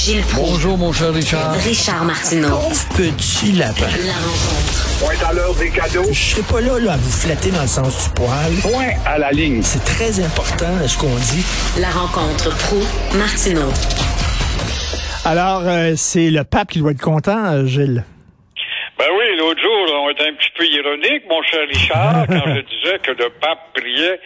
Gilles Proulx. Bonjour, mon cher Richard. Richard Martineau. Petit lapin. La rencontre. Point à l'heure des cadeaux. Je serai pas là, là à vous flatter dans le sens du poil. Point à la ligne. C'est très important ce qu'on dit. La rencontre pro martineau Alors, euh, c'est le pape qui doit être content, euh, Gilles. Ben oui, l'autre jour, on était un petit peu ironique, mon cher Richard, quand je disais que le pape priait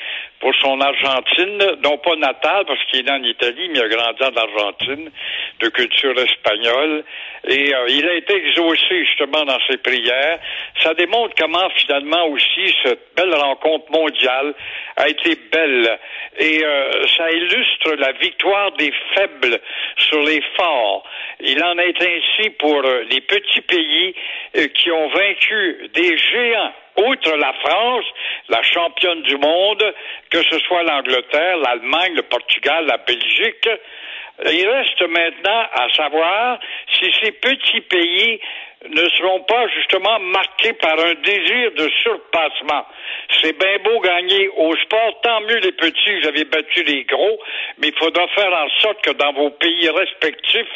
pour son Argentine, non pas natale, parce qu'il est en Italie, mais il a grandi en Argentine, de culture espagnole. Et euh, il a été exaucé justement dans ses prières. Ça démontre comment finalement aussi cette belle rencontre mondiale a été belle. Et euh, ça illustre la victoire des faibles sur les forts. Il en est ainsi pour euh, les petits pays qui ont vaincu des géants outre la France, la championne du monde, que ce soit l'Angleterre, l'Allemagne, le Portugal, la Belgique, il reste maintenant à savoir si ces petits pays ne seront pas justement marqués par un désir de surpassement. C'est bien beau gagner au sport, tant mieux les petits, vous avez battu les gros, mais il faudra faire en sorte que dans vos pays respectifs,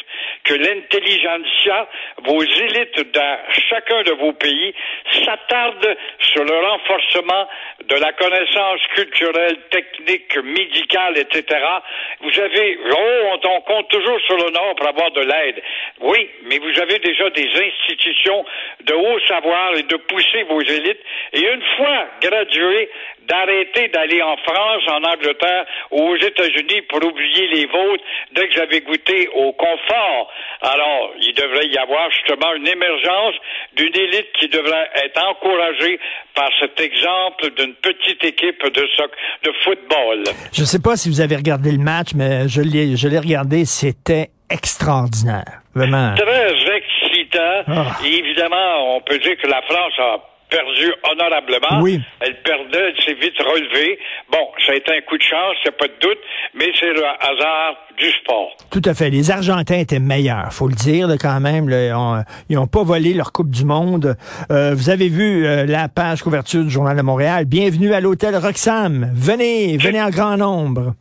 que l'intelligentsia, vos élites dans chacun de vos pays, s'attardent sur le renforcement de la connaissance culturelle, technique, médicale, etc. Vous avez, oh, on compte toujours sur le Nord pour avoir de l'aide. Oui, mais vous avez déjà des institutions de haut savoir et de pousser vos élites. Et une fois gradués, d'arrêter d'aller en France, en Angleterre ou aux États-Unis pour oublier les vôtres dès que j'avais goûté au confort. Alors, il devrait y avoir justement une émergence d'une élite qui devrait être encouragée par cet exemple d'une petite équipe de, de football. Je ne sais pas si vous avez regardé le match, mais je l'ai, je l'ai regardé, c'était extraordinaire. Vraiment. Très. Ah. Et évidemment, on peut dire que la France a perdu honorablement. Oui. Elle perdait, elle s'est vite relevée. Bon, ça a été un coup de chance, a pas de doute, mais c'est le hasard du sport. Tout à fait. Les Argentins étaient meilleurs, faut le dire quand même. ils n'ont pas volé leur Coupe du Monde. Euh, vous avez vu euh, la page couverture du Journal de Montréal. Bienvenue à l'hôtel Roxham. Venez, venez en grand nombre.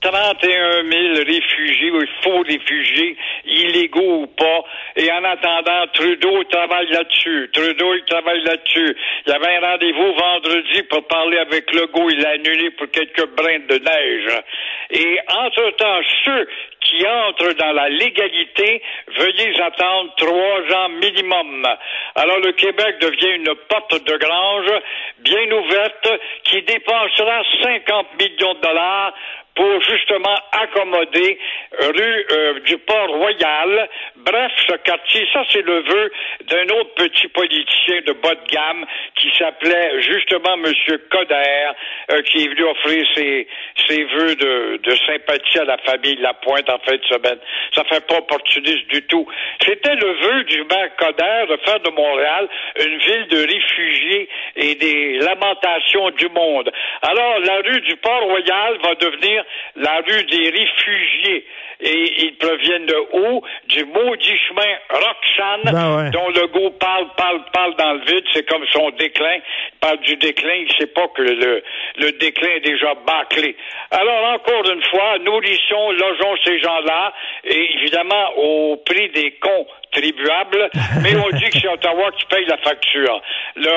31 000 réfugiés, faux réfugiés, illégaux ou pas. Et en attendant, Trudeau travaille là-dessus. Trudeau, il travaille là-dessus. Il y avait un rendez-vous vendredi pour parler avec Legault. Il l'a annulé pour quelques brins de neige. Et entre-temps, ceux qui entrent dans la légalité, veuillez attendre trois ans minimum. Alors le Québec devient une porte de grange bien ouverte qui dépensera 50 millions de dollars pour justement accommoder rue euh, du Port-Royal. Bref, ce quartier, ça c'est le vœu d'un autre petit politicien de bas de gamme qui s'appelait justement Monsieur Coder, euh, qui est venu offrir ses, ses vœux de, de sympathie à la famille Lapointe en fin de semaine. Ça fait pas opportuniste du tout. C'était le vœu du maire Coder de faire de Montréal une ville de réfugiés et des lamentations du monde. Alors, la rue du Port-Royal va devenir la rue des réfugiés. Et ils proviennent de où? Du maudit chemin Roxane, ben dont le goût parle, parle, parle dans le vide. C'est comme son déclin. Il parle du déclin. Il sait pas que le, le déclin est déjà bâclé. Alors, encore une fois, nourrissons, logeons ces gens-là, et évidemment, au prix des cons tribuables, mais on dit que c'est Ottawa qui paye la facture. Le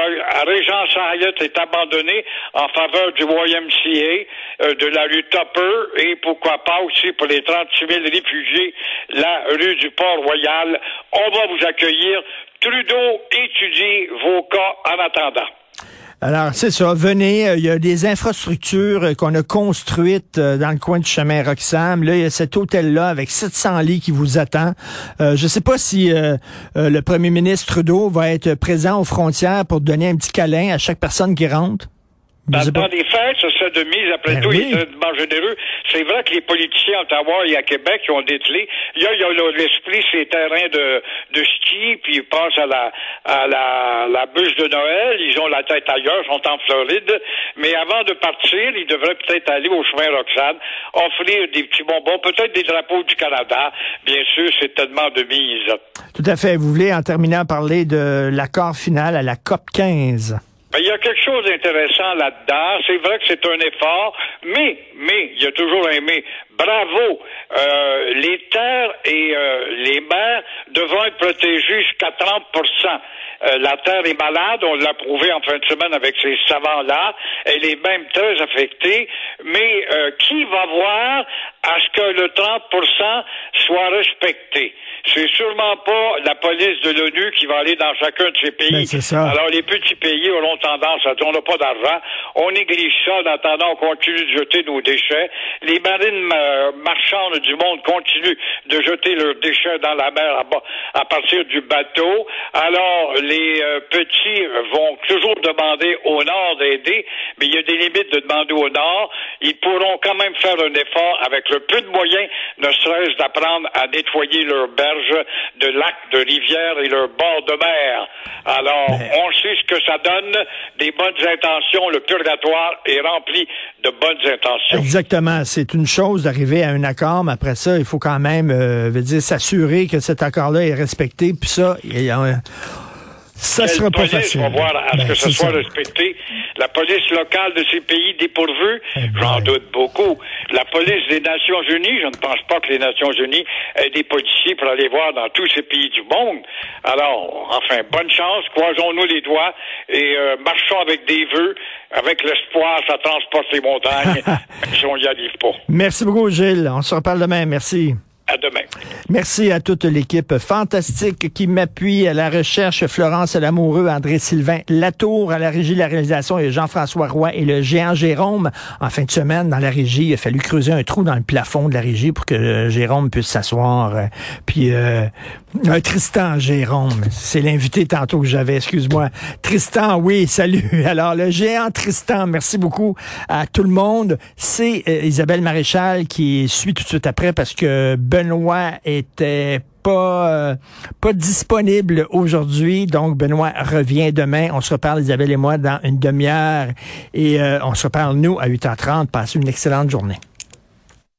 Régent Hyatt est abandonné en faveur du YMCA, euh, de la rue Tupper, et pourquoi pas aussi pour les 36 000 réfugiés, la rue du Port-Royal. On va vous accueillir. Trudeau étudie vos cas en attendant. Alors, c'est ça. Venez, euh, il y a des infrastructures euh, qu'on a construites euh, dans le coin du chemin Roxham. Là, il y a cet hôtel-là avec 700 lits qui vous attend. je ne sais pas si le premier ministre Trudeau va être présent aux frontières pour donner un petit câlin à chaque personne qui rentre. Dans le temps des fêtes, ça de mise, après ben tout, il est extrêmement généreux. C'est vrai que les politiciens à Ottawa et à Québec qui ont dételé, a, il y a l'esprit, ces terrains de, de ski, puis ils passent à la, à la, la bûche de Noël, ils ont la tête ailleurs, sont en Floride, mais avant de partir, ils devraient peut-être aller au chemin Roxane, offrir des petits bonbons, peut-être des drapeaux du Canada. Bien sûr, c'est tellement de mise. Tout à fait. Vous voulez, en terminant, parler de l'accord final à la COP 15? Ben, il y a quelque chose d'intéressant là-dedans. C'est vrai que c'est un effort, mais, mais, il y a toujours un mais. Bravo. Euh, les terres et euh, les mers devront être protégées jusqu'à 30% euh, La terre est malade, on l'a prouvé en fin de semaine avec ces savants-là. Elle est même très affectée. Mais euh, qui va voir à ce que le 30 soit respecté? C'est sûrement pas la police de l'ONU qui va aller dans chacun de ces pays. Ben, ça. Alors, les petits pays auront tendance à dire on n'a pas d'argent, on néglige ça en attendant on continue de jeter nos déchets. Les marines euh, marchandes du monde continuent de jeter leurs déchets dans la mer à, bas- à partir du bateau. Alors, les euh, petits vont toujours demander au Nord d'aider, mais il y a des limites de demander au Nord. Ils pourront quand même faire un effort avec le peu de moyens, ne serait-ce d'apprendre à nettoyer leurs berges de lacs, de rivières et leurs bords de mer. Alors, on sait ce que ça donne, des bonnes intentions. Le purgatoire est rempli de bonnes intentions. Exactement. C'est une chose d'arriver à un accord, mais après ça, il faut quand même euh, veut dire s'assurer que cet accord-là est respecté. Puis ça, il y a un- ça sera pas facile. va voir à ce Ben, que ce soit ça. respecté. La police locale de ces pays dépourvus, Eh ben. j'en doute beaucoup. La police des Nations Unies, je ne pense pas que les Nations Unies aient des policiers pour aller voir dans tous ces pays du monde. Alors, enfin, bonne chance, croisons-nous les doigts et euh, marchons avec des vœux, avec l'espoir, ça transporte les montagnes, si on n'y arrive pas. Merci beaucoup, Gilles. On se reparle demain. Merci. Merci à toute l'équipe fantastique qui m'appuie à la recherche. Florence Lamoureux, André Sylvain Latour à la régie de la réalisation et Jean-François Roy et le géant Jérôme. En fin de semaine, dans la régie, il a fallu creuser un trou dans le plafond de la régie pour que euh, Jérôme puisse s'asseoir. Euh, Puis euh, Tristan Jérôme, c'est l'invité tantôt que j'avais, excuse-moi. Tristan, oui, salut. Alors le géant Tristan, merci beaucoup à tout le monde. C'est euh, Isabelle Maréchal qui suit tout de suite après parce que Benoît était pas euh, pas disponible aujourd'hui. Donc Benoît revient demain. On se reparle Isabelle et moi dans une demi-heure et euh, on se reparle nous à 8h30. Passez une excellente journée.